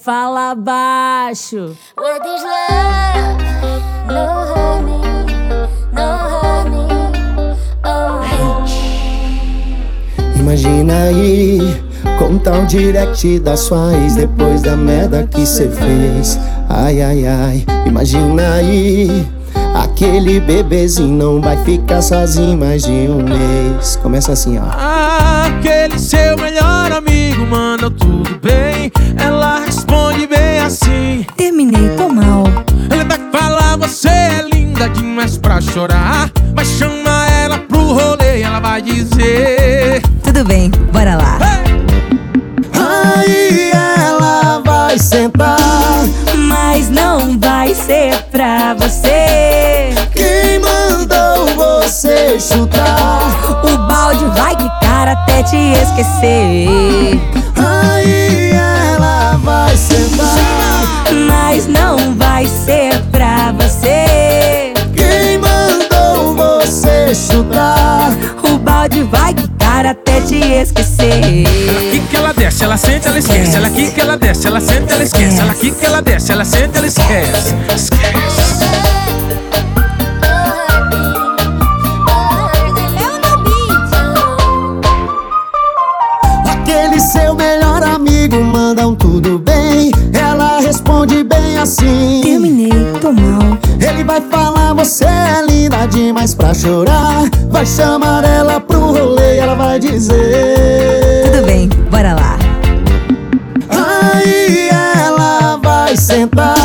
Fala baixo. What is love? No honey, no honey, oh Imagina aí, contar o direct da sua ex Depois da merda que cê fez Ai, ai, ai, imagina aí Aquele bebezinho não vai ficar sozinho mais de um mês Começa assim, ó Aquele seu melhor amigo manda tudo bem assim Terminei, tô mal. Ele vai falar você é linda demais pra chorar. Mas chama ela pro rolê e ela vai dizer. Tudo bem, bora lá. Aí ela vai sentar. Mas não vai ser pra você. Quem mandou você chutar? O balde vai quicar até te esquecer. Aí ela vai sentar Mas não vai ser pra você. Quem mandou você chutar? O balde vai quicar até te esquecer. Aqui que ela desce, ela sente, ela esquece. Ela aqui que ela desce, ela sente, ela esquece. Ela aqui que ela desce, ela sente, ela esquece. Esquece vai falar você é linda demais pra chorar. Vai chamar ela pro rolê ela vai dizer. Tudo bem, bora lá. Aí ela vai sentar.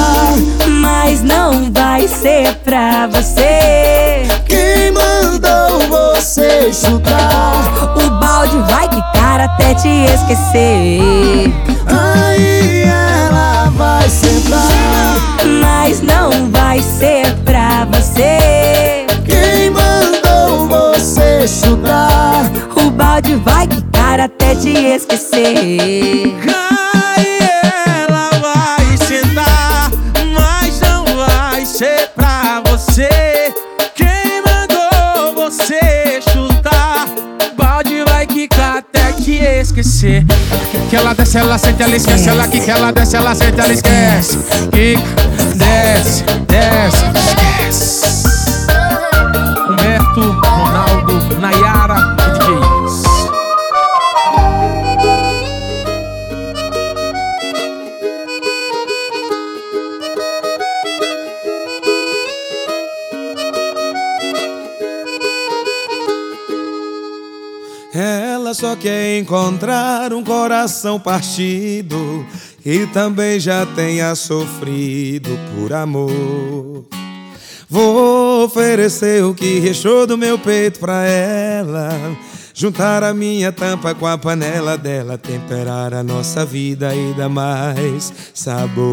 Mas não vai ser pra você você chutar? O balde vai quicar até te esquecer Aí ela vai sentar Mas não vai ser pra você Quem mandou você chutar? O balde vai quicar até te esquecer que ela desce, ela sente, ela esquece Ela que ela desce, ela sente, ela esquece Quica, desce, desce, esquece Humberto, Ronaldo, Nayara Quer encontrar um coração partido e também já tenha sofrido por amor. Vou oferecer o que restou do meu peito pra ela. Juntar a minha tampa com a panela dela, temperar a nossa vida e dar mais sabor.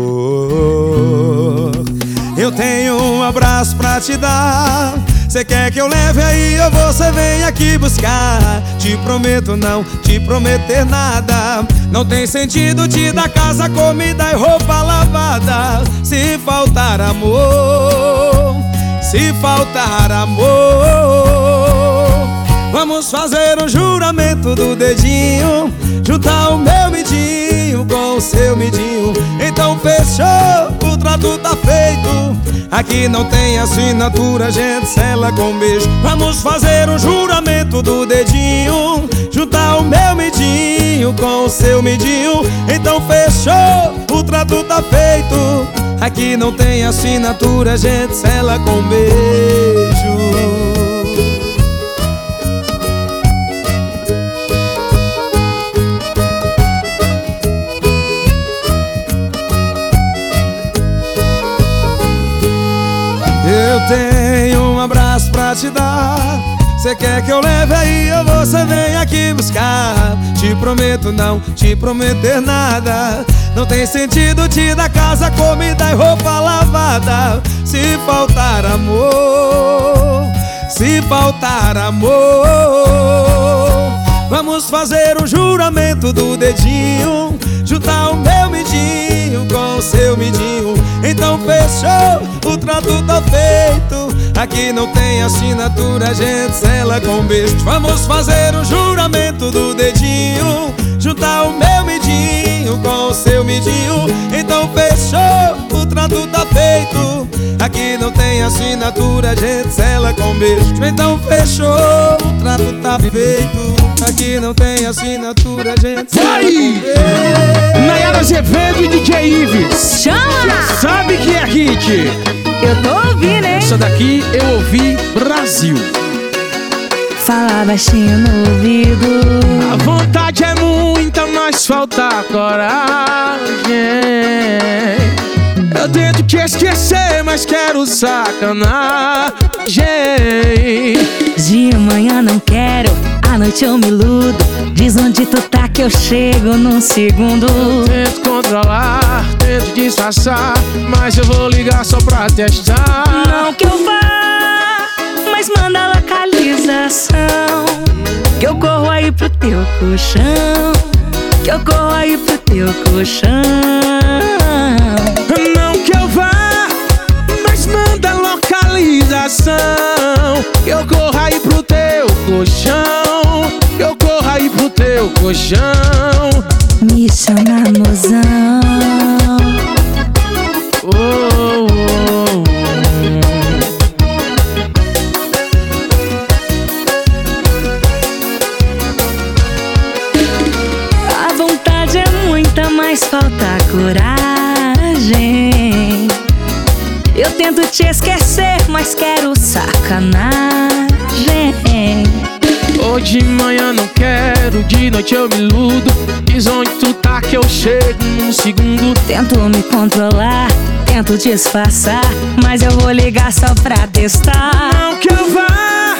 Eu tenho um abraço pra te dar. Cê quer que eu leve aí ou você vem aqui buscar? Te prometo não te prometer nada. Não tem sentido te dar casa, comida e roupa lavada. Se faltar amor, se faltar amor. Vamos fazer um juramento do dedinho. Juntar o meu midinho com o seu midinho Então fechou, o trato tá feito. Aqui não tem assinatura, gente sela com beijo. Vamos fazer um juramento do dedinho. Juntar o meu midinho com o seu midinho Então fechou, o trato tá feito. Aqui não tem assinatura, gente sela com beijo te dar. Cê quer que eu leve aí ou você vem aqui buscar? Te prometo não te prometer nada. Não tem sentido te dar casa, comida e roupa lavada. Se faltar amor, se faltar amor. Vamos fazer um juramento do dedinho Juntar o meu midinho com o seu midinho Então fechou, o trato tá feito Aqui não tem assinatura, gente sela com beijo Vamos fazer um juramento do dedinho Juntar o meu midinho com o seu midinho Então fechou, o trato tá feito Aqui não tem assinatura, gente sela com beijo Então fechou, o trato tá feito Aqui não tem assinatura, gente sela Vai! com beijo Nayara Azevedo e DJ Ives. Chama! Sabe que é hit? Eu tô ouvindo? Essa daqui eu ouvi Brasil. Fala baixinho no ouvido. A vontade é muita, mas falta coragem. Eu tento te esquecer, mas quero sacanagem. De manhã não quero, à noite eu me iludo. Diz onde tu tá que eu chego num segundo. Tento controlar, tento disfarçar, mas eu vou ligar só pra testar. Não que eu vá, mas manda localização. Que eu corro aí pro teu colchão. Que eu corro aí pro teu colchão. Não que eu vá, Que eu corro aí pro teu colchão. Que eu corro aí pro teu colchão. Me chama mozão. Oh, oh, oh. A vontade é muita, mas falta coragem. Eu tento te esquecer, mas quero sacanagem. Hoje de manhã não quero, de noite eu me iludo. Diz onde tu tá que eu chego num segundo. Tento me controlar, tento disfarçar, mas eu vou ligar só pra testar. Não que eu vá,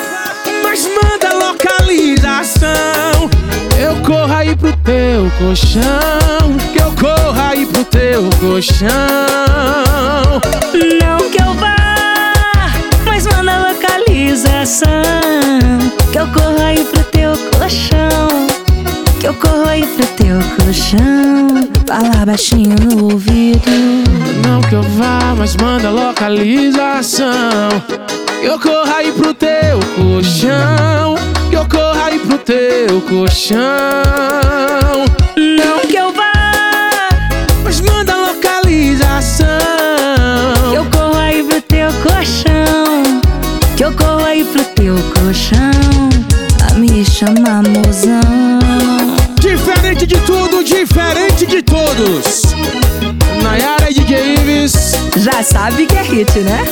mas manda localização. Eu corro aí pro teu colchão. Que eu corro aí pro teu colchão. Não que eu vá, mas manda a localização. Que eu corro aí pro teu colchão. Que eu corro aí pro teu colchão. Fala baixinho no ouvido. Não que eu vá, mas manda localização. Que eu corro aí pro teu colchão. Que eu corro aí pro teu colchão. Não que eu vá, Mas manda localização. que eu corro aí pro teu colchão. Que eu corro aí pro teu colchão. A me chama mozão. Diferente de tudo, diferente de todos. Nayara e DJ Ives Já sabe que é hit, né?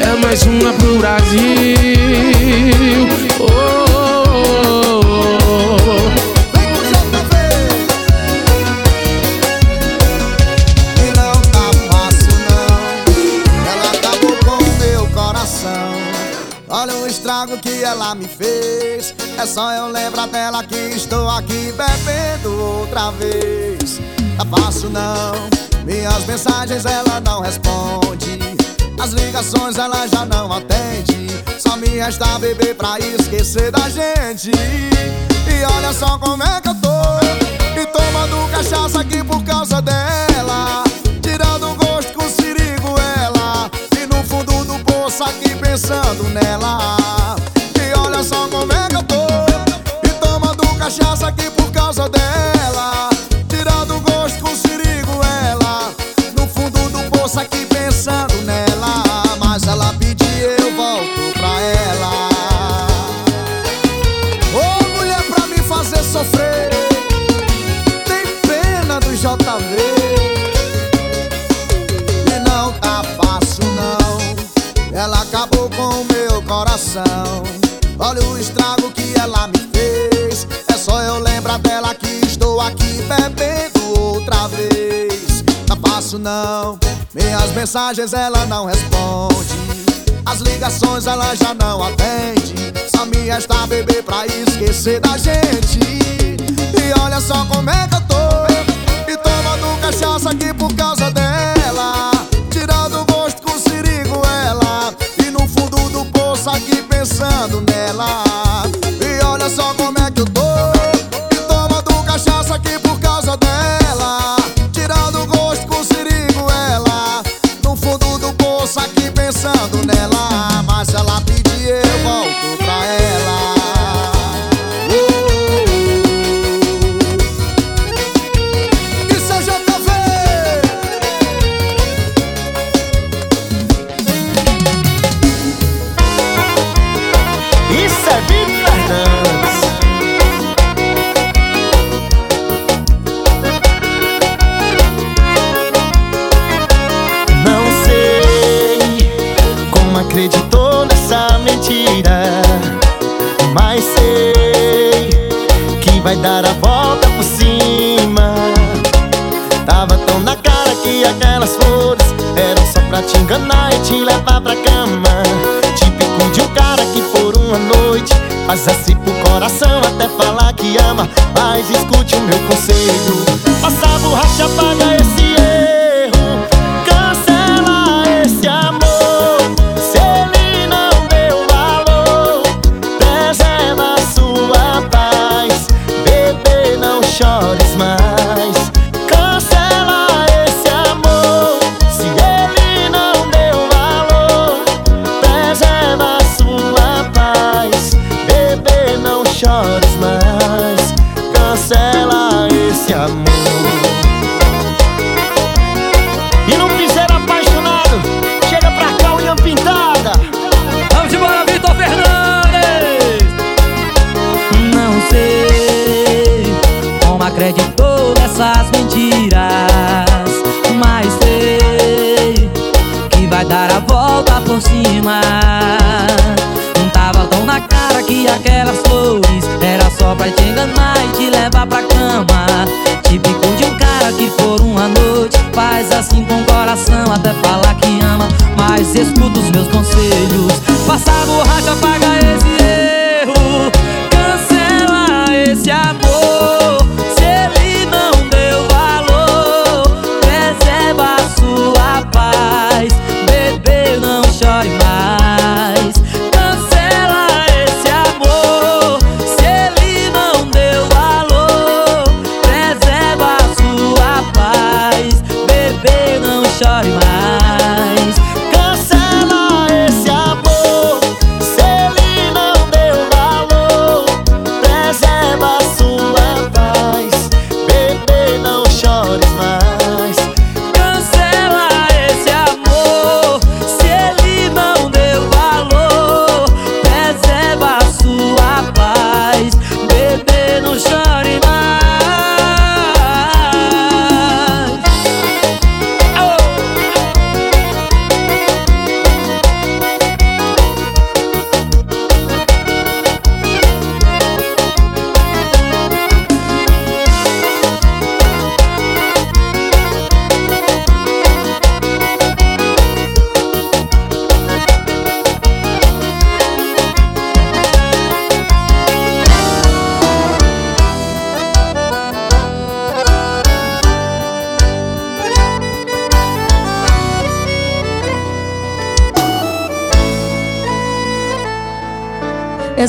é mais uma pro Brasil. Oh, É só eu lembrar dela que estou aqui bebendo outra vez. Tá fácil não Minhas mensagens ela não responde. As ligações ela já não atende. Só me resta beber pra esquecer da gente. E olha só como é que eu tô. E tomando cachaça aqui por causa dela. Tirando o gosto com sirigo ela. E no fundo do poço aqui pensando nela cachaça aqui por causa dela mensagens ela não responde. As ligações ela já não atende. Só me resta beber pra esquecer da gente. E olha só como é que eu tô. E tomando cachaça aqui por causa dela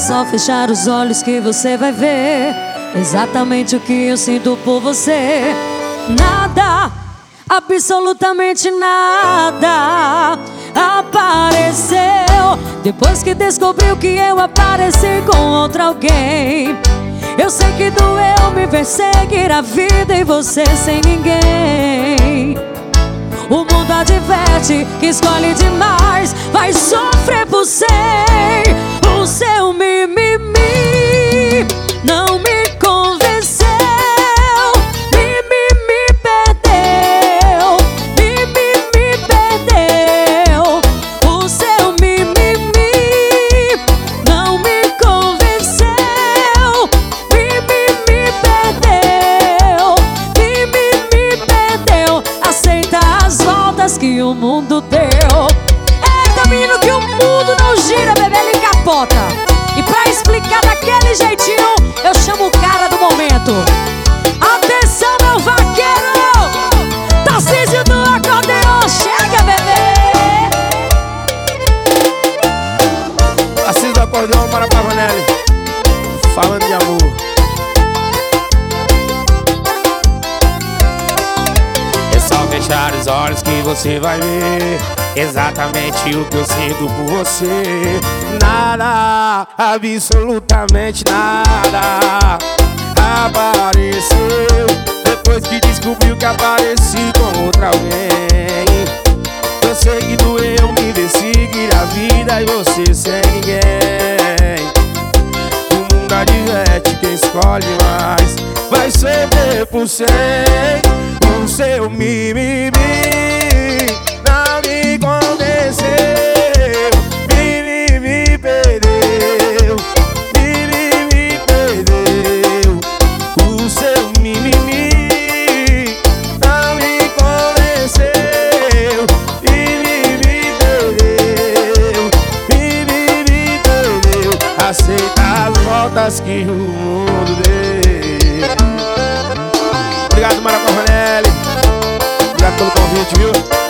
só fechar os olhos que você vai ver exatamente o que eu sinto por você. Nada, absolutamente nada apareceu depois que descobriu que eu apareci com outra alguém. Eu sei que doeu me ver seguir a vida e você sem ninguém. O mundo adverte que escolhe demais, vai sofrer por ser o seu medo. daquele jeitinho, eu chamo o cara do momento. Atenção, meu vaqueiro! Tarcísio do acordeão, chega, bebê! Tarcísio do acordeão, para Pavanelli. Falando de amor. É só fechar os olhos que você vai ver exatamente o que eu sinto por você. Nada, absolutamente nada apareceu depois que descobriu que apareci com outra alguém. Eu sei que doeu me ver seguir a vida e você sem ninguém. O mundo adverte quem escolhe mais vai ceder por cem, com seu mimimi que aconteceu? Vivi me perdeu, Vivi me perdeu. O seu mimimi não me convenceu. Vivi me perdeu, Vivi me perdeu. aceitar as voltas que o mundo deu. Obrigado, Maracanã Obrigado pelo convite, viu?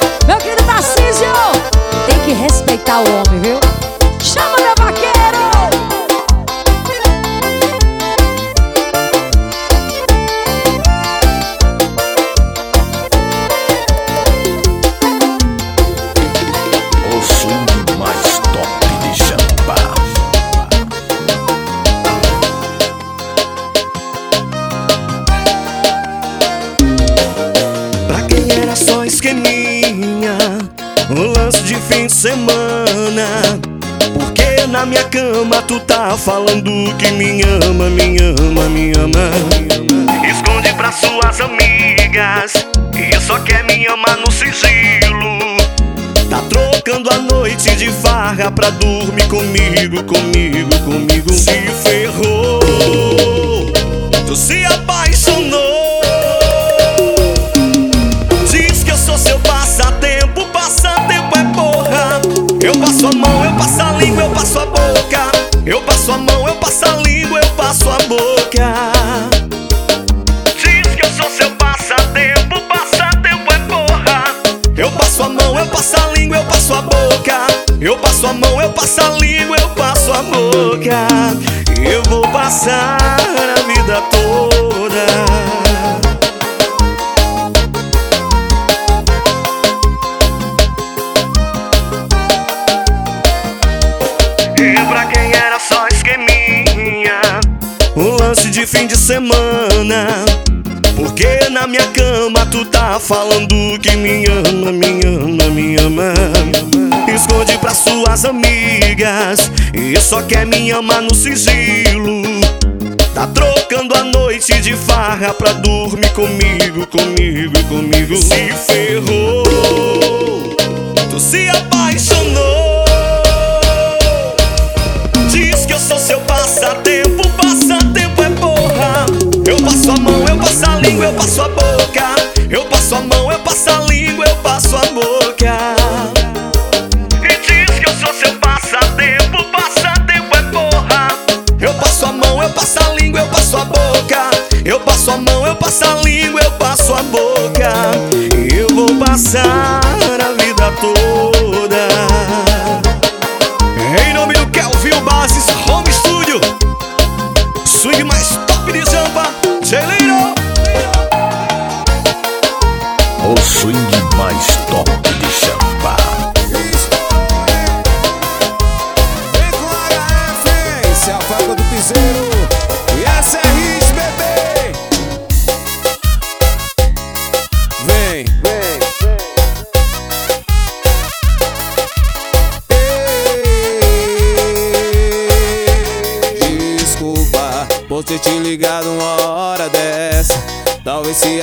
Tu tá falando que me ama, me ama, me ama. Esconde pra suas amigas E só quer me amar no sigilo. Tá trocando a noite de farra pra dormir comigo, comigo, comigo. Se ferrou Tu se apaixonou Eu falando que me ama, me ama, me ama. Esconde pra suas amigas E só quer me amar no sigilo. Tá trocando a noite de farra pra dormir comigo, comigo, comigo. Se ferrou Tu se apaixonou passo a mão, eu passo a língua, eu passo a boca Eu vou passar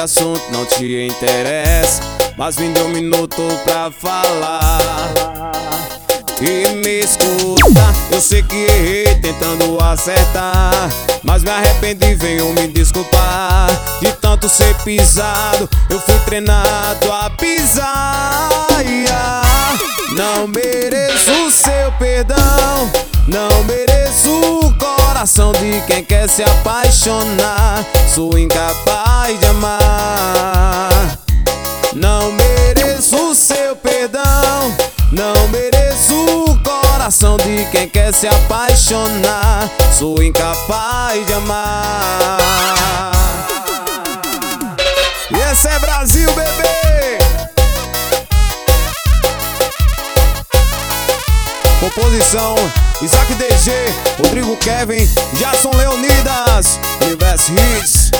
assunto não te interessa. Mas me deu um minuto pra falar e me escuta, eu sei que errei tentando acertar Mas me arrependi, venho me desculpar De tanto ser pisado, eu fui treinado a pisar. Não mereço seu perdão Não mereço o coração de quem quer se apaixonar Sou incapaz de amar não mereço seu perdão, não mereço o coração de quem quer se apaixonar. Sou incapaz de amar. E esse é Brasil, bebê! Composição Isaac DG, Rodrigo Kevin, Jason Leonidas, Universo Hits.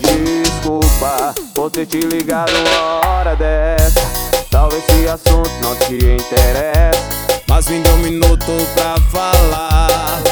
Desculpa por ter te ligado uma hora dessa Talvez esse assunto não te interessa Mas me deu um minuto pra falar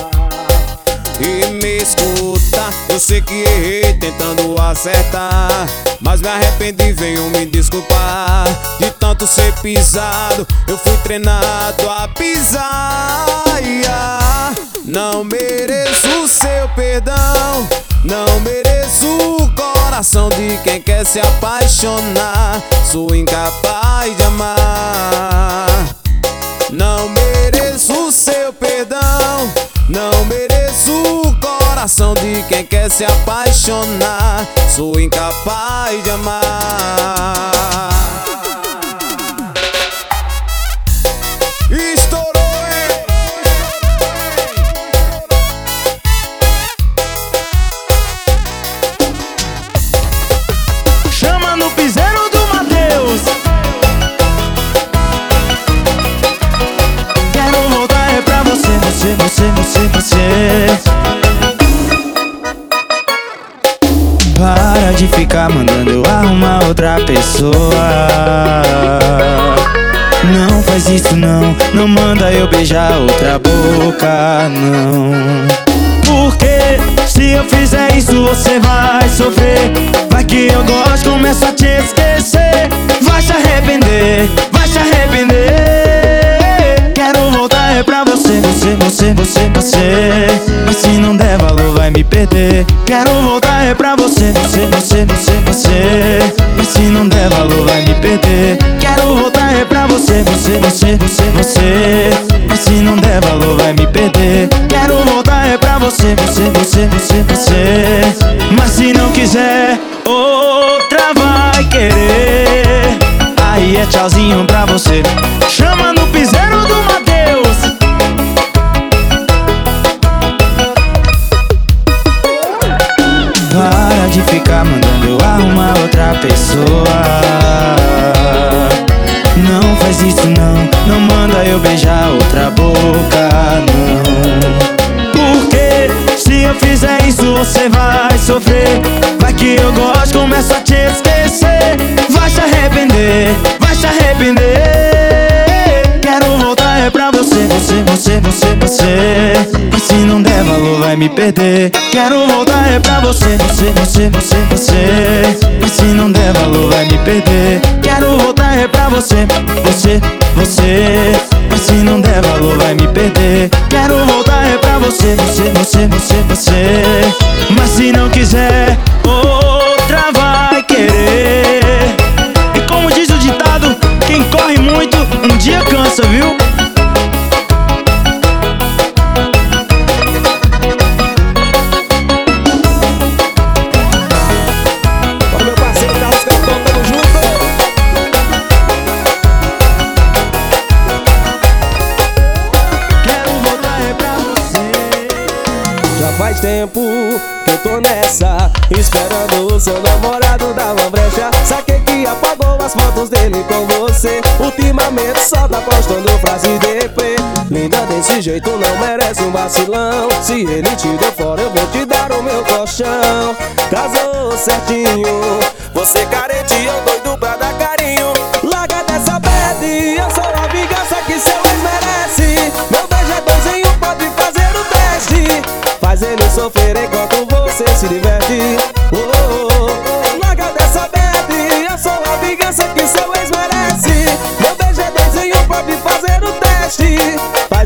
E me escuta, eu sei que errei tentando acertar Mas me arrependi, venho me desculpar De tanto ser pisado, eu fui treinado a pisar Ia. Não mereço seu perdão não mereço o coração de quem quer se apaixonar. Sou incapaz de amar. Não mereço seu perdão. Não mereço o coração de quem quer se apaixonar. Sou incapaz de amar. você, você, você. Para de ficar mandando eu arrumar outra pessoa. Não faz isso não, não manda eu beijar outra boca não. Porque se eu fizer isso você vai sofrer. Vai que eu gosto, começo a te esquecer. Perder. Quero voltar é pra você, você, você, você, você. Mas se não der valor vai me perder. Quero voltar é pra você, você, você, você, você. Mas se não der valor vai me perder. Quero voltar é pra você, você, você, você, você. Mas se não quiser, outra vai querer. Aí é tchauzinho pra você. Chama no piseiro do Matheus. Outra pessoa. Não faz isso não, não manda eu beijar outra boca, não. Porque se eu fizer isso você vai sofrer. Vai que eu gosto, começo a te esquecer. Vai se arrepender, vai se arrepender. É pra você, você, você, você, você. Mas se não der valor vai me perder. Quero voltar é pra você, você, você, você, você. Mas se não der valor vai me perder. Quero voltar é pra você, você, você. Mas se não der valor vai me perder. Quero voltar é pra você, você, você, você, você. Mas se não quiser, outra vai querer. E como diz o ditado, quem corre muito, um dia cansa, viu? Seu namorado dar uma brecha. Saquei que apagou as fotos dele com você. Ultimamente só tá postando frase deprê Linda desse jeito não merece um vacilão. Se ele te deu fora eu vou te dar o meu colchão. Casou certinho. Você carente eu doido pra dar carinho. Larga dessa bad Eu sou a vingança que seu ex merece. Meu beijo é dois em um, pode fazer o teste. Faz ele sofrer enquanto você se diverte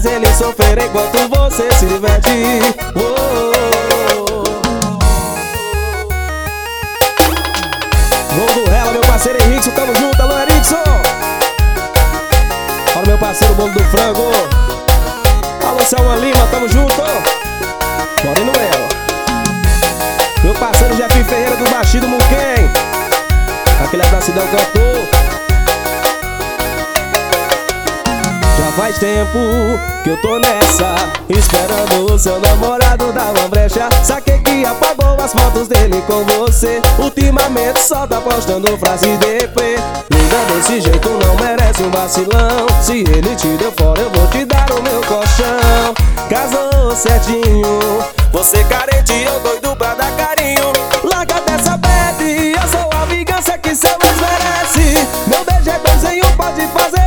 Faz ele sofrer enquanto você se diverte. Oh, oh, oh. Gol do Rela, meu parceiro Henrique, tamo junto, alô Henrique Olha meu parceiro Bolo do Frango. Alô Selma Lima, tamo junto. Indo ela Meu parceiro Jeff Ferreira do Baixinho do Muquem. Aquele abracidão cantor faz tempo que eu tô nessa Esperando o seu namorado dar uma brecha. Saquei que apagou as fotos dele com você. Ultimamente só tá postando frase deprê Linda desse jeito não merece um vacilão. Se ele te deu fora eu vou te dar o meu colchão. Casou certinho Você carente eu doido pra dar carinho. Larga dessa bad Eu sou a vingança que seu ex merece. Meu beijo é um, pode fazer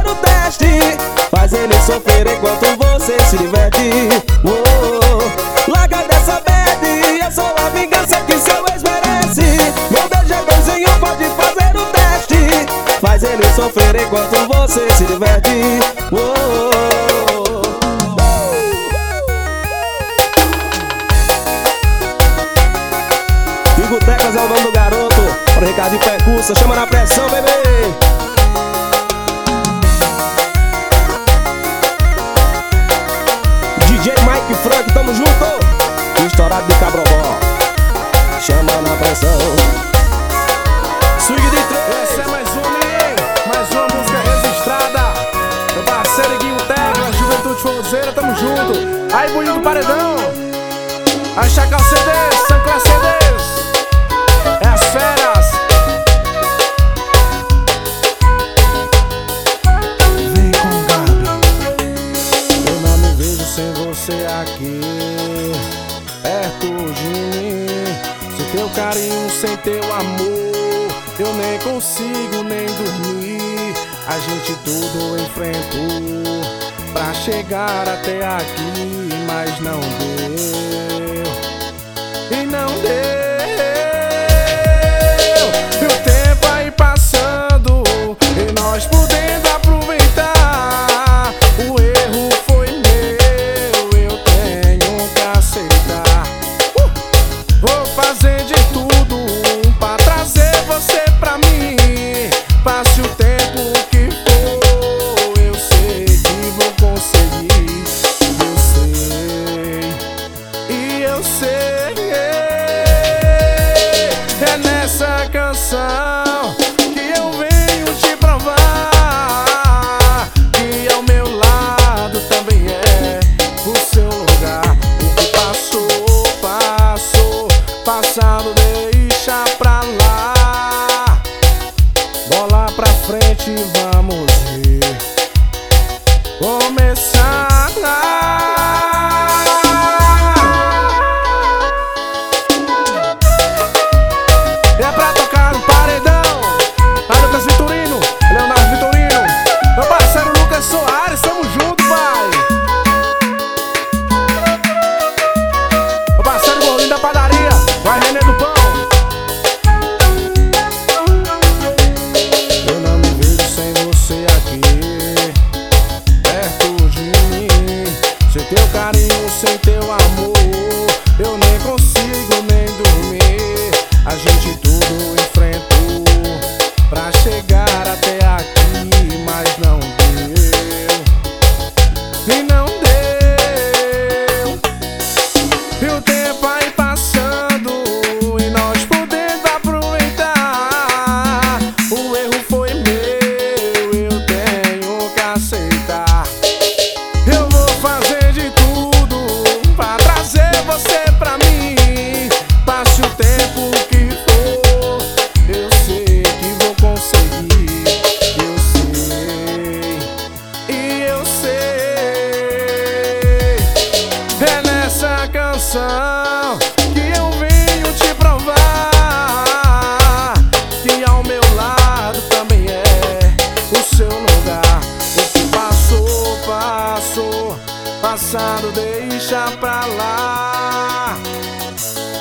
ele sofrer enquanto você se diverte. Oh. Larga dessa bad Eu sou a vingança que seu ex merece. Meu beijo é dois um, pode fazer o teste. Faz ele sofrer enquanto você se diverte. Oh, oh, oh. Figo Tecas é o nome do garoto. Para o Ricardo de Percurso, chama na pressão, bebê Chacal CDs, Sancler CDs É as feras. Vem com Gabi Eu não me vejo sem você aqui. Perto de mim. Sem teu carinho, sem teu amor Eu nem consigo nem dormir. A gente tudo enfrentou Pra chegar até aqui, mas não deu não deu. passado deixa pra lá.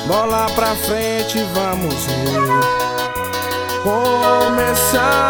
Bola pra frente, vamos começar.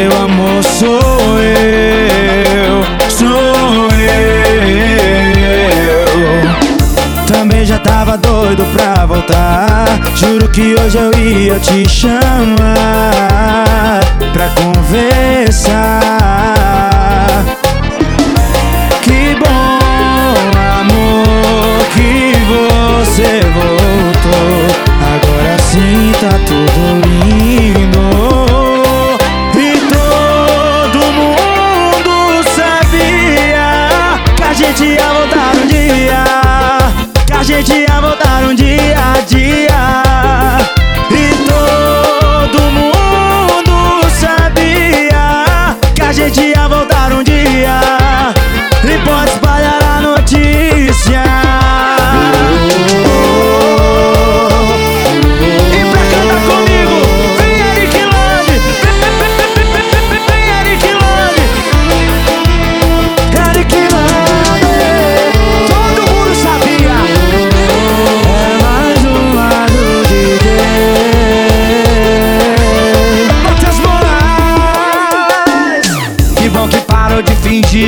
Seu amor sou eu, sou eu. Também já tava doido pra voltar. Juro que hoje eu ia te chamar pra conversar. voltar um dia.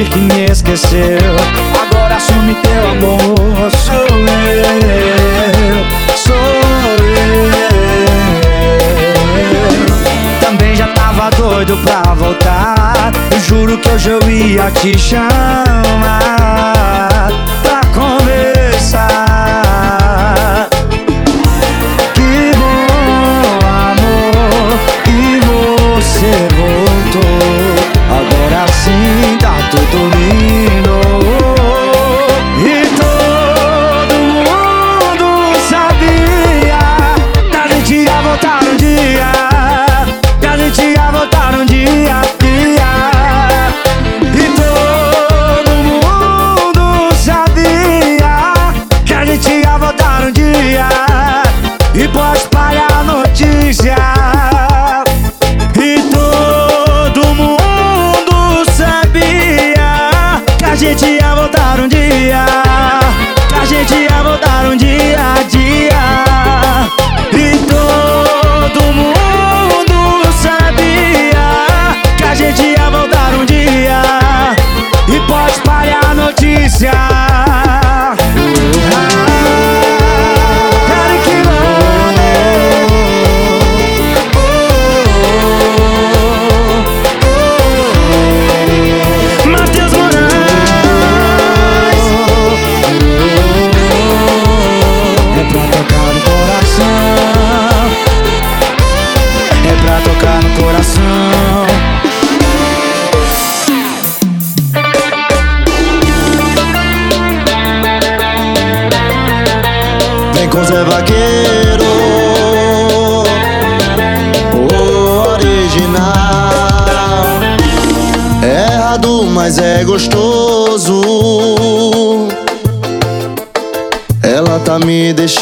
fingir que me esqueceu. Agora assume teu amor Sou eu, sou eu. Também já tava doido pra voltar. Juro que hoje eu ia te chamar.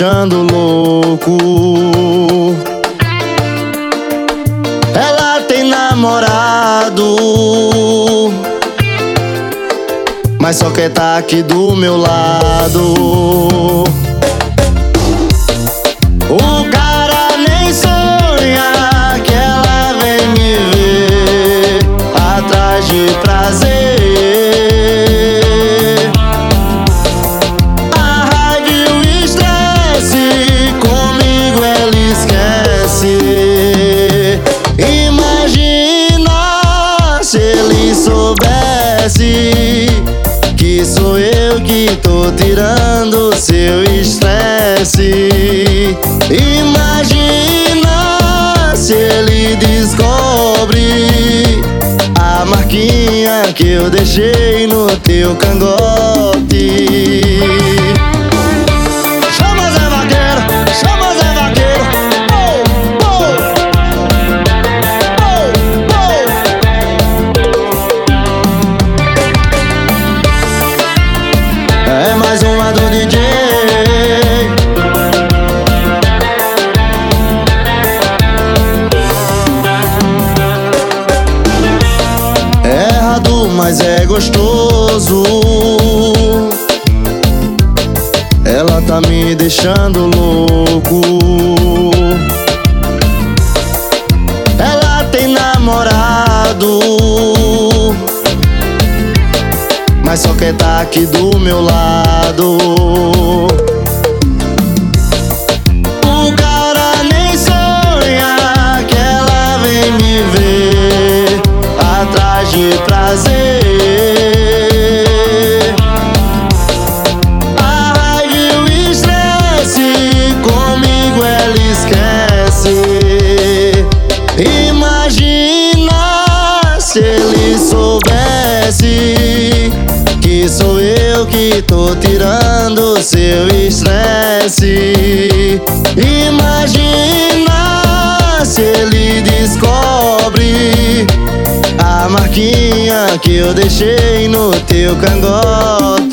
deixando louco. Ela tem namorado, mas só quer tá aqui do meu lado. tirando seu estresse. Imagina se ele descobre a marquinha que eu deixei no teu cangote. azul Ela tá me deixando louco. Ela tem namorado, mas só quer tá aqui do meu lado. seu estresse. Imagina se ele descobre a marquinha que eu deixei no teu cangote.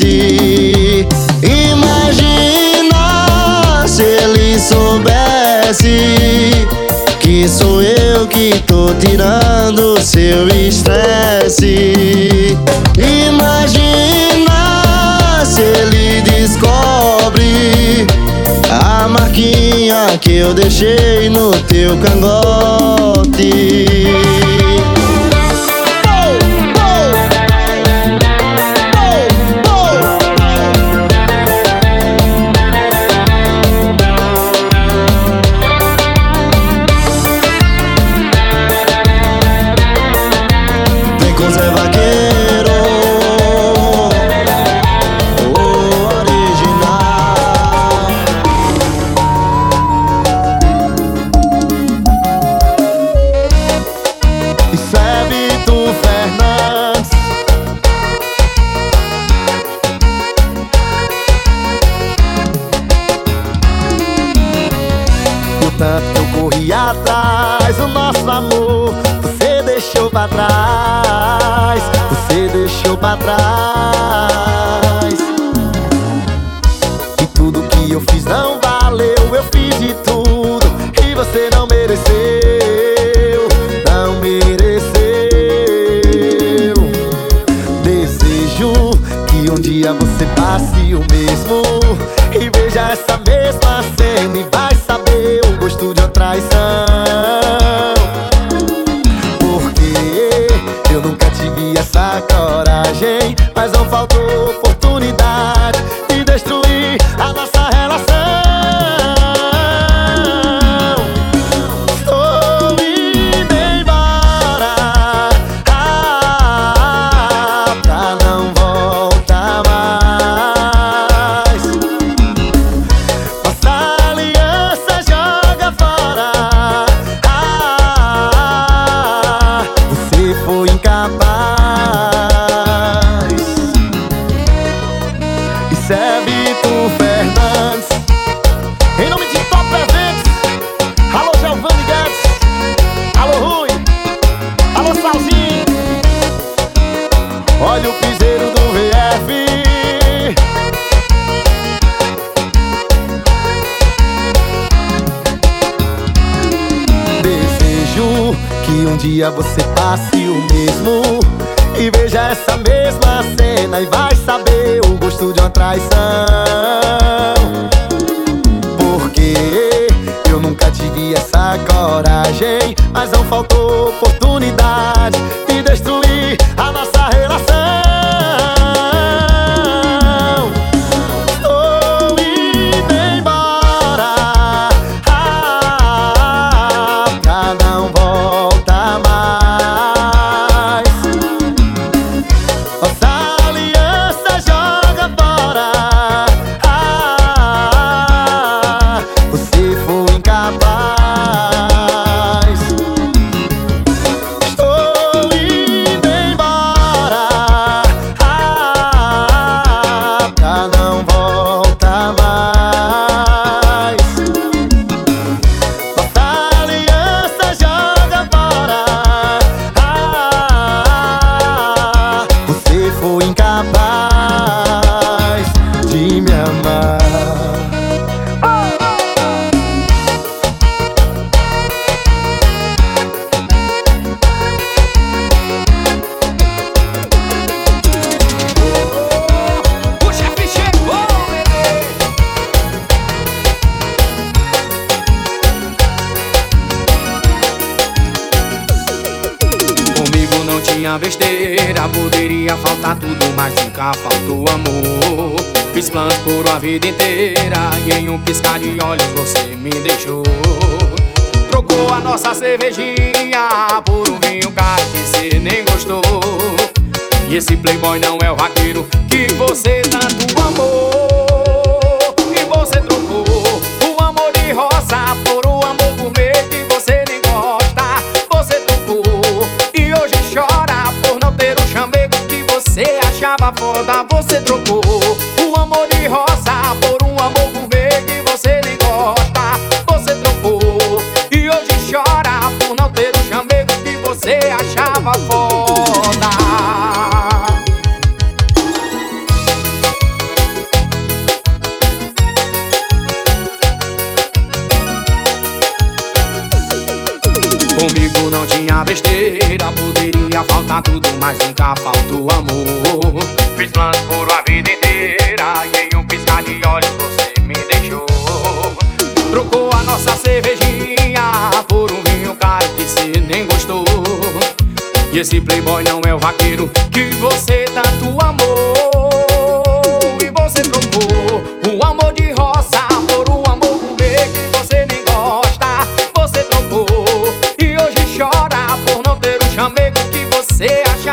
Imagina se ele soubesse que sou eu que tô tirando seu estresse. Imagina descobre a marquinha que eu deixei no teu cangote.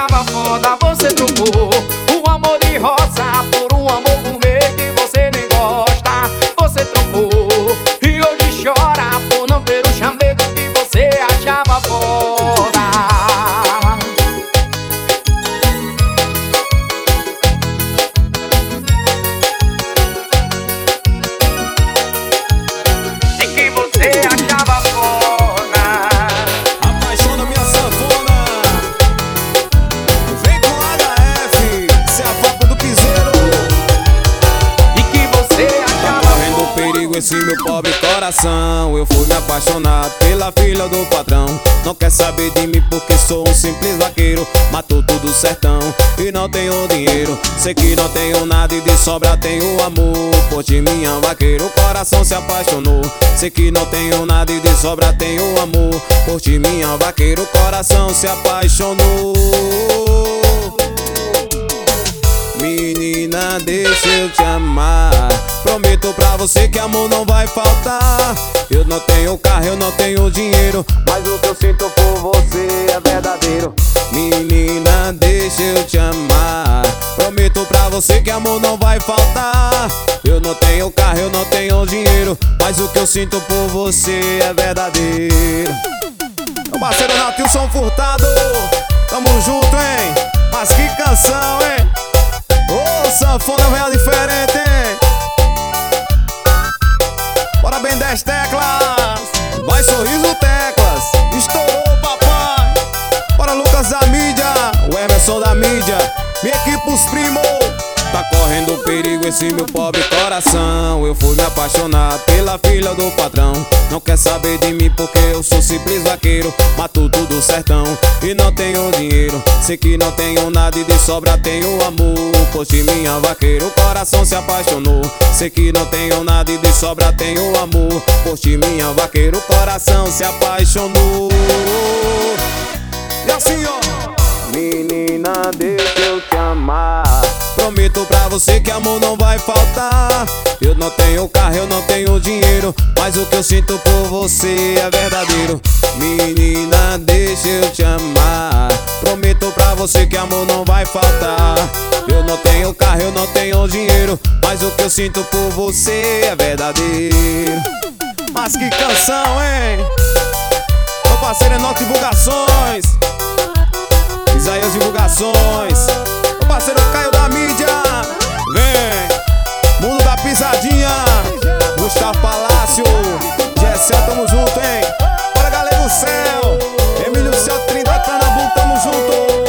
Achava foda. Você trocou o amor de roça coração Eu fui me apaixonar pela filha do patrão. Não quer saber de mim porque sou um simples vaqueiro Matou tudo sertão e não tenho dinheiro. Sei que não tenho nada e de sobra tenho amor Por ti minha vaqueiro, o coração se apaixonou. Sei que não tenho nada e de sobra tenho amor Por ti minha vaqueiro, o coração se apaixonou Menina, deixa eu te amar. Prometo pra você que amor não vai faltar. Eu não tenho carro, eu não tenho dinheiro. Mas o que eu sinto por você é verdadeiro. Menina, deixa eu te amar. Prometo pra você que amor não vai faltar. Eu não tenho carro, eu não tenho dinheiro. Mas o que eu sinto por você é verdadeiro. Meu parceiro Natilson Furtado, tamo junto, hein? Mas que canção, hein? Ô, sanfona veio diferente? Bora bem 10 teclas, vai sorriso teclas, estourou papai. Bora Lucas da mídia, o Emerson da mídia, Minha equipe os primo Tá correndo perigo esse meu pobre coração. Eu fui me apaixonar pela filha do patrão. Não quer saber de mim porque eu sou simples vaqueiro. Mato tudo sertão e não tenho dinheiro. Sei que não tenho nada e de sobra tenho amor. Poxa minha vaqueiro, o coração se apaixonou. Sei que não tenho nada e de sobra tenho amor. Poxa minha vaqueiro, o coração se apaixonou. E assim ó Menina, deixa eu te amar. Prometo pra você que amor não vai faltar. Eu não tenho carro, eu não tenho dinheiro Mas o que eu sinto por você é verdadeiro. Menina, deixa eu te amar. Prometo pra você que amor não vai faltar. Eu não tenho carro, eu não tenho dinheiro Mas o que eu sinto por você é verdadeiro. Mas que canção, hein? Meu parceiro é Norte Divulgações Isaías Divulgações. Meu parceiro Caio da mídia. Vem. Mundo da pisadinha. Gustavo Palácio. Gessel, tamo junto, hein? Bora galera do céu. Emílio Céu, Trindade, Pernambuco, tamo junto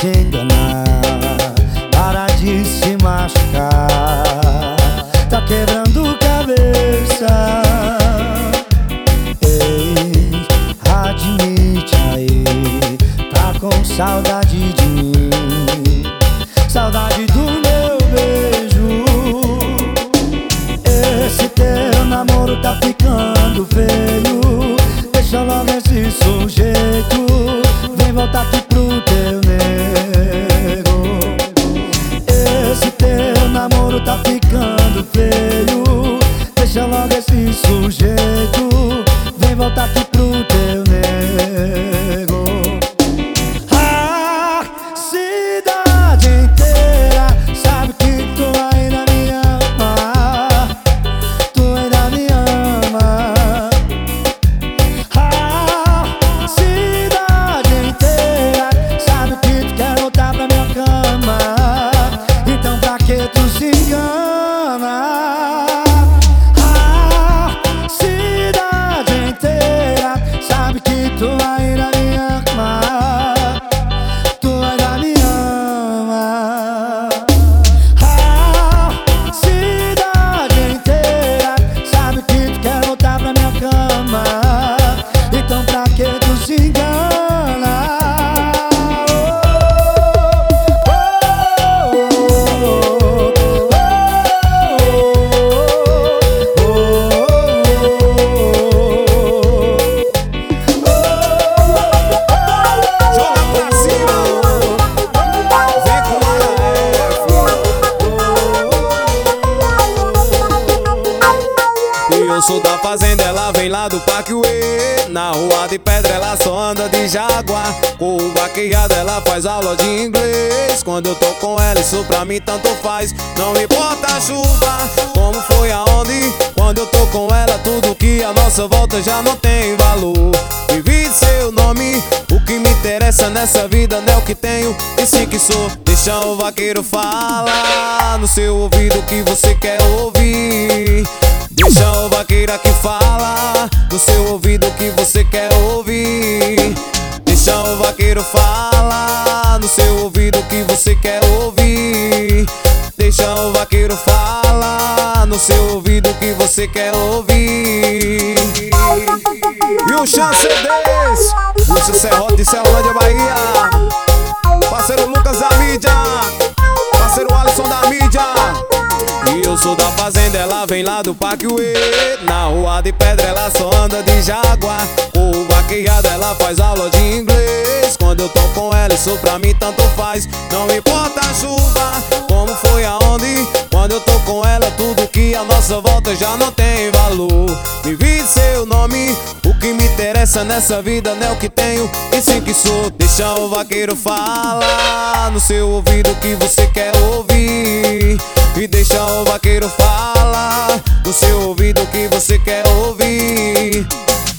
para aqui falar No seu ouvido que você quer ouvir. Deixa o vaqueiro falar No seu ouvido que você quer ouvir. Deixa o vaqueiro falar No seu ouvido que você quer ouvir. E o chance desse Lúcio Serrote de Ceilândia, Bahia. Parceiro Lucas da mídia. Parceiro Alisson da mídia sou da fazenda, ela vem lá do Parque Uê. Na rua de pedra ela só anda de jaguar O vaqueado ela faz aula de inglês. Quando eu tô com ela isso pra mim tanto faz. Não importa a chuva, como foi aonde Quando eu tô com ela tudo que a nossa volta já não tem valor. Vivi seu nome, o que me interessa nessa vida não é o que tenho E sim que sou, deixa o vaqueiro falar No seu ouvido o que você quer ouvir e deixa o vaqueiro falar No seu ouvido o que você quer ouvir.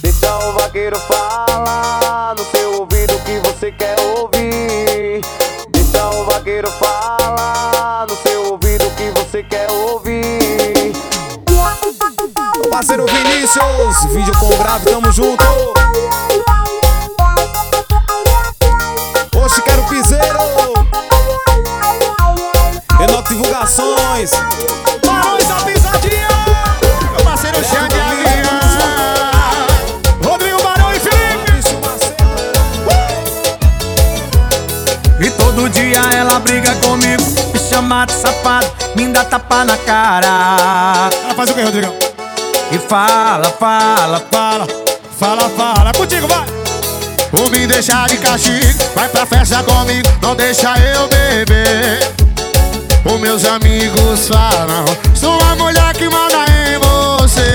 Deixa o vaqueiro falar No seu ouvido o que você quer ouvir. Deixa o vaqueiro falar No seu ouvido o que você quer ouvir. Parceiro Vinícius, vídeo com grave, tamo junto. Oxe, quero piseiro Divulgações. Barões da Pisadinha Meu parceiro Xande Avião. Rodrigo Barão e Felipe. E todo dia ela briga comigo Me chama de safado, me dá tapa na cara. Ela faz o que, Rodrigão? E fala, fala, fala Fala, fala, contigo, vai. Ou me deixar de castigo Vai pra festa comigo, não deixa eu beber Os meus amigos falam Sou a mulher que manda em você.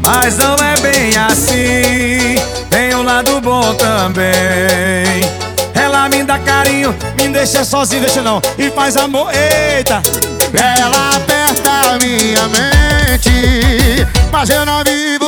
Mas não é bem assim Tem um lado bom também. Ela me dá carinho, me deixa sozinho, deixa não E faz amor, eita. Ela aperta minha mente Mas eu não vivo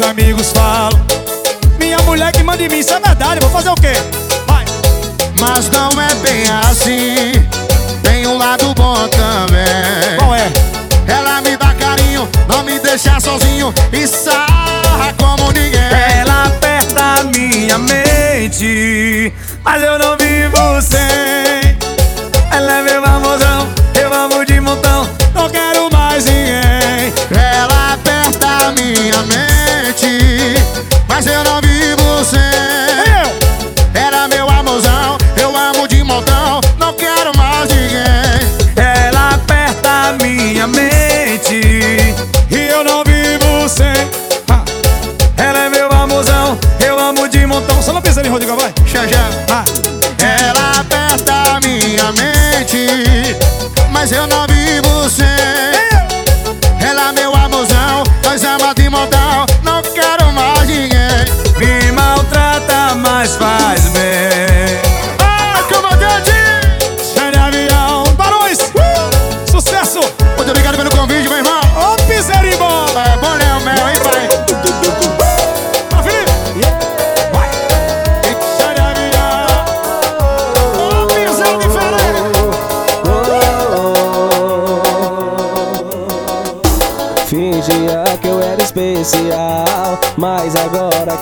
Os amigos falam. Minha mulher que manda em mim, isso é verdade Vou fazer o quê? Vai. Mas não é bem assim. Tem um lado bom também. Qual é? Ela me dá carinho, não me deixa sozinho E sarra como ninguém. Ela aperta minha mente Mas eu não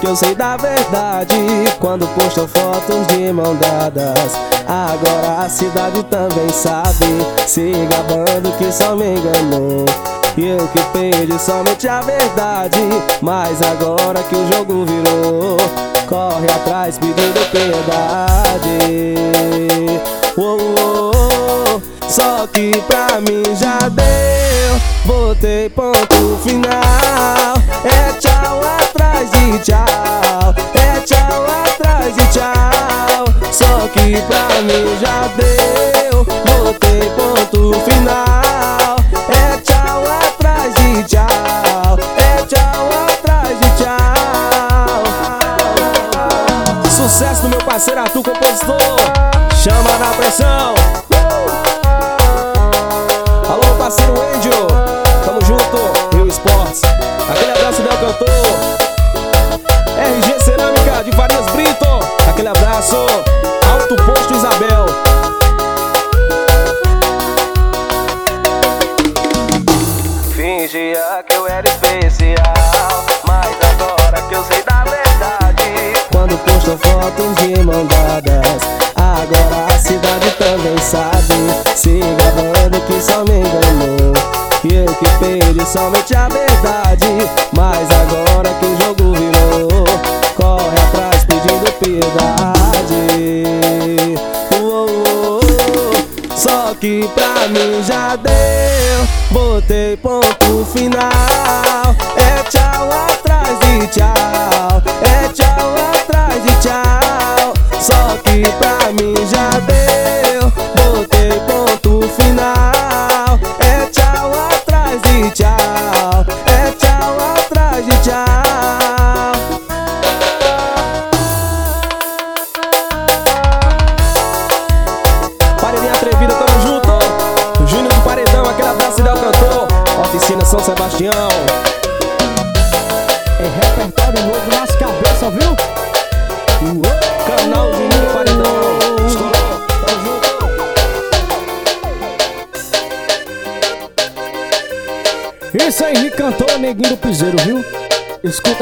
que eu sei da verdade Quando postam fotos de mão dadas. Agora a cidade também sabe Se gabando que só me enganou. Eu que perdi somente a verdade Mas agora que o jogo virou Corre atrás pedindo piedade. Oh, oh. Só que pra mim já deu. Botei ponto final É tchau atrás de tchau. É tchau atrás de tchau. Só que pra mim já deu Botei ponto final. É tchau atrás de tchau. É tchau atrás de tchau. Sucesso do meu parceiro Arthur, compositor. Chama na pressão. Alô, parceiro Angel. Tamo junto, Rio Esportes. Aquele abraço, Del Cantor de Farias Brito. Aquele abraço Alto Posto Isabel. Fingia que eu era especial Mas agora que eu sei da verdade. Quando postam fotos de mão dadas Agora a cidade também sabe. Se gravando que só me enganou Que eu que perdi somente a verdade Ponto final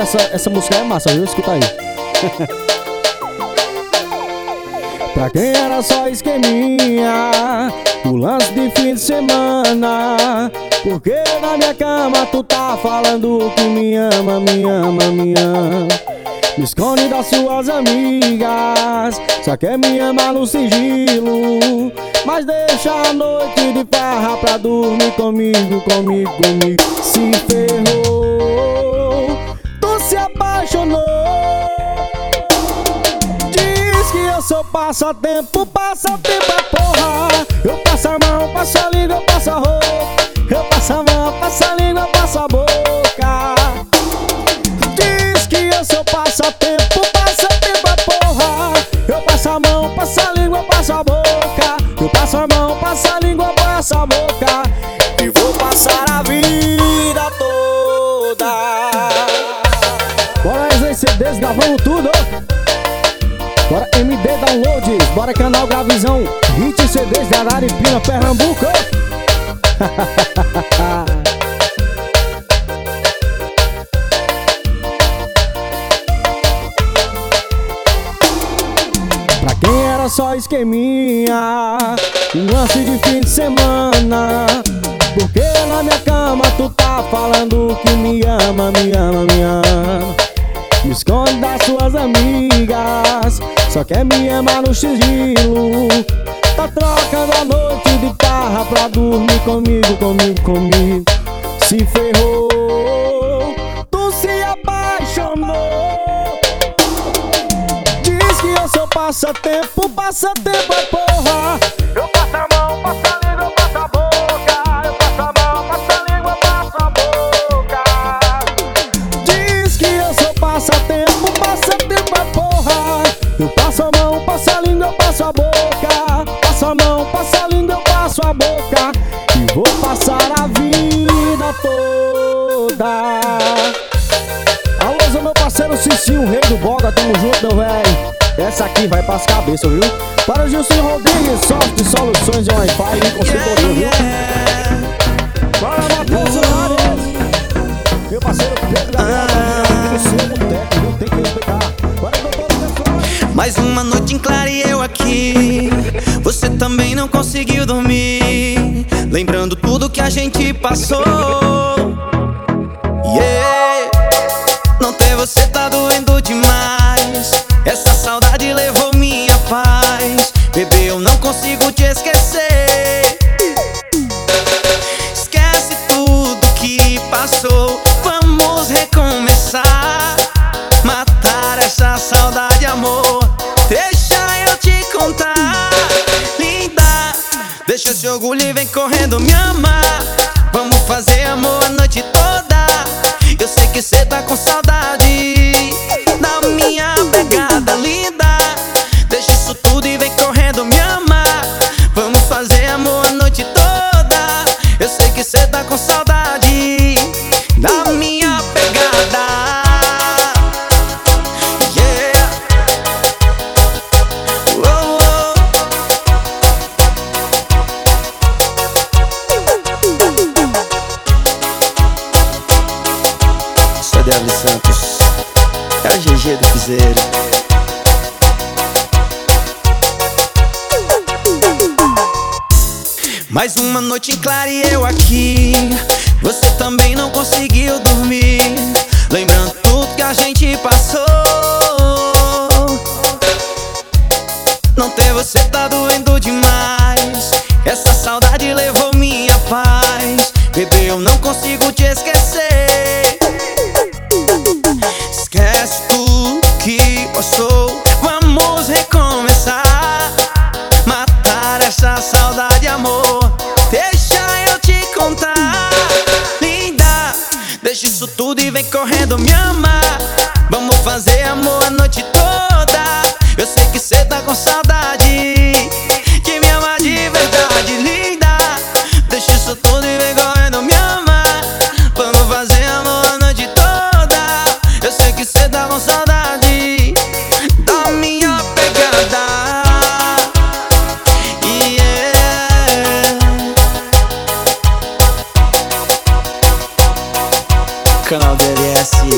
essa, essa música é massa, viu? Escuta aí. pra quem era só esqueminha, o lance de fim de semana. Porque na minha cama tu tá falando que me ama, me ama, me ama. Me esconde das suas amigas Só quer me amar no sigilo Mas deixa a noite de farra pra dormir comigo, comigo, comigo Se ferrou se apaixonou Diz que eu sou passatempo, passatempo é porra Eu passo a mão, passo a língua, passo a roupa Eu passo a mão, passo a língua, passo a boca Diz que eu sou passatempo, passatempo é porra Eu passo a mão, passo a língua, passo a boca Eu passo a mão, passo a língua, bora canal Gravizão. Hit CDs de Araripina, Pernambuco Pra quem era só esqueminha Um lance de fim de semana. Porque na minha cama tu tá falando que me ama, me ama, me ama. Me esconde das suas amigas Só quer me amar no sigilo. Tá trocando a noite de parra pra dormir comigo, comigo, comigo. Se ferrou Tu se apaixonou. Diz que eu sou passatempo, passatempo é porra Gilzinho, o rei do boga, tamo junto, meu véi. Essa aqui vai pras cabeças, viu? Para o Gilson Rodrigues, soft soluções de Wi-Fi e consultoria, viu? Para Matheus Soares, meu parceiro Pedro Gabriel, ah. segundo técnico, não Tem que respeitar. Para o Mais uma noite em clare e eu aqui. Você também não conseguiu dormir. Lembrando tudo que a gente passou. Yeah! Não ter você tá Claudia.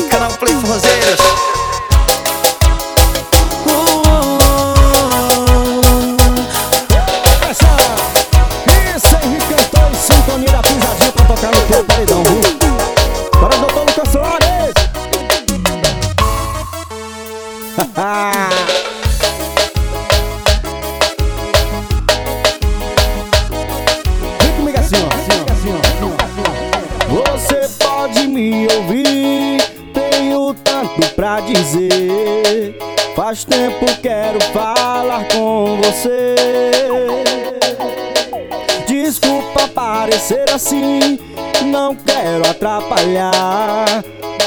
Canal Play Forrozeiros você. Desculpa parecer assim, não quero atrapalhar.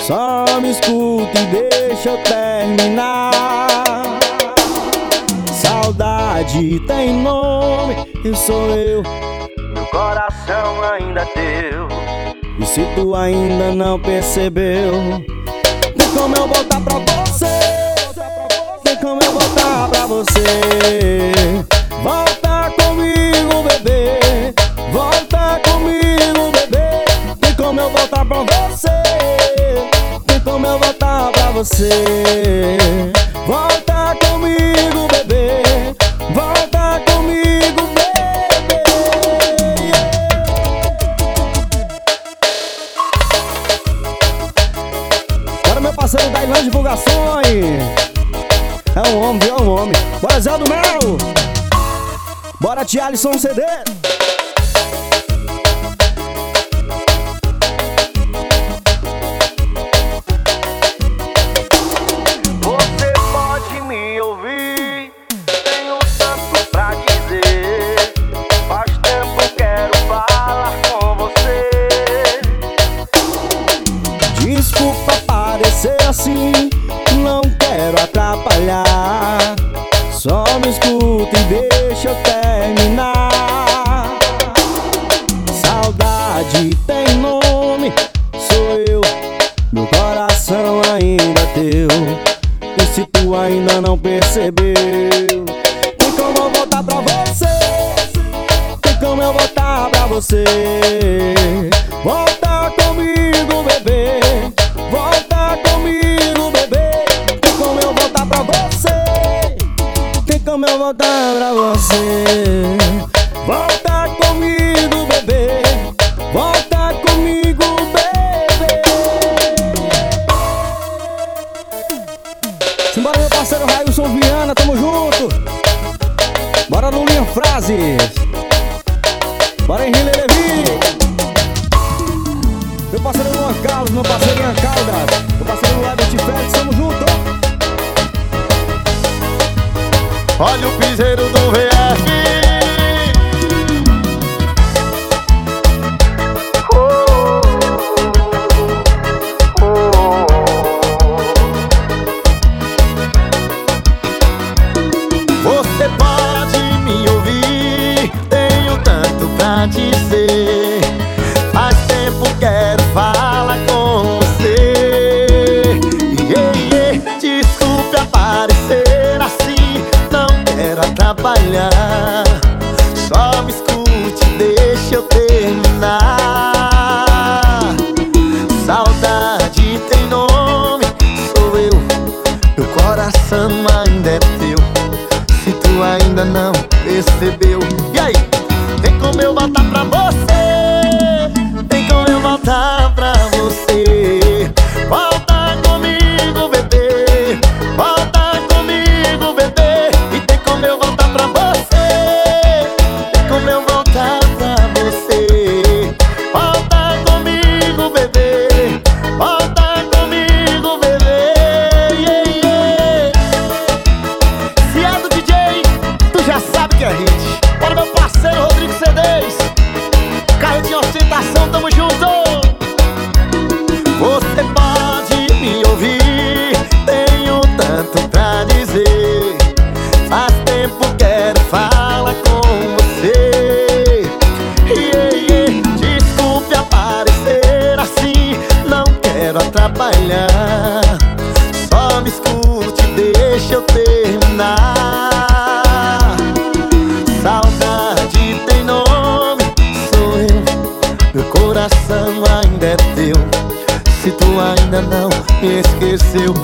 Só me escuta e deixa eu terminar. Saudade tem nome, e sou eu. Meu coração ainda é teu. E se tu ainda não percebeu, tem como eu voltar tá pra você? você. Volta comigo, bebê. Volta comigo, bebê. Tem como eu voltar pra você. Tem como eu voltar pra você. Volta Cat Alisson CD. você. Volta comigo, bebê. Volta comigo, bebê. Tem como eu voltar pra você? Tem como eu voltar pra você? Saudade tem nome, sou eu. Meu coração ainda é teu. Se tu ainda não me esqueceu.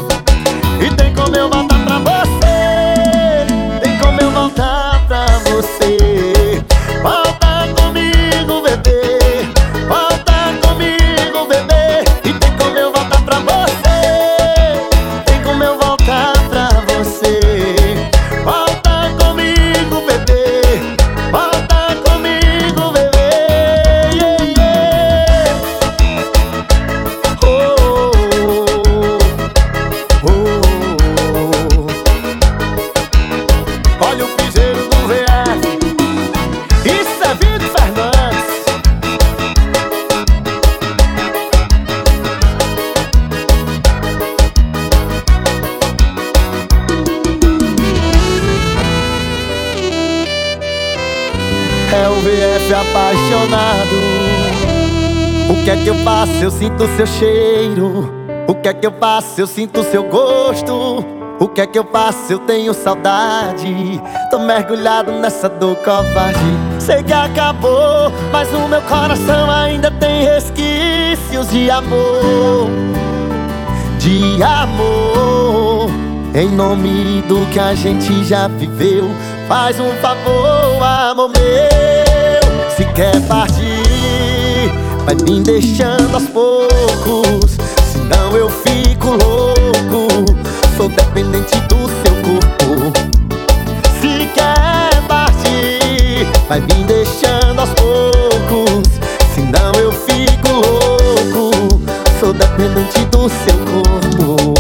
E tem como eu voltar pra você Tem como eu voltar pra você. que é que eu faço? Eu sinto seu cheiro. O que é que eu faço? Eu sinto seu gosto. O que é que eu faço? Eu tenho saudade. Tô mergulhado nessa dor covarde. Sei que acabou, mas o meu coração ainda tem resquícios de amor. De amor. Em nome do que a gente já viveu, faz um favor, amor meu. Se quer partir. Vai me deixando aos poucos. Senão eu fico louco. Sou dependente do seu corpo. Se quer partir Vai me deixando aos poucos. Senão eu fico louco. Sou dependente do seu corpo.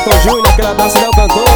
Ayrton Júnior, abraço e dá o cantor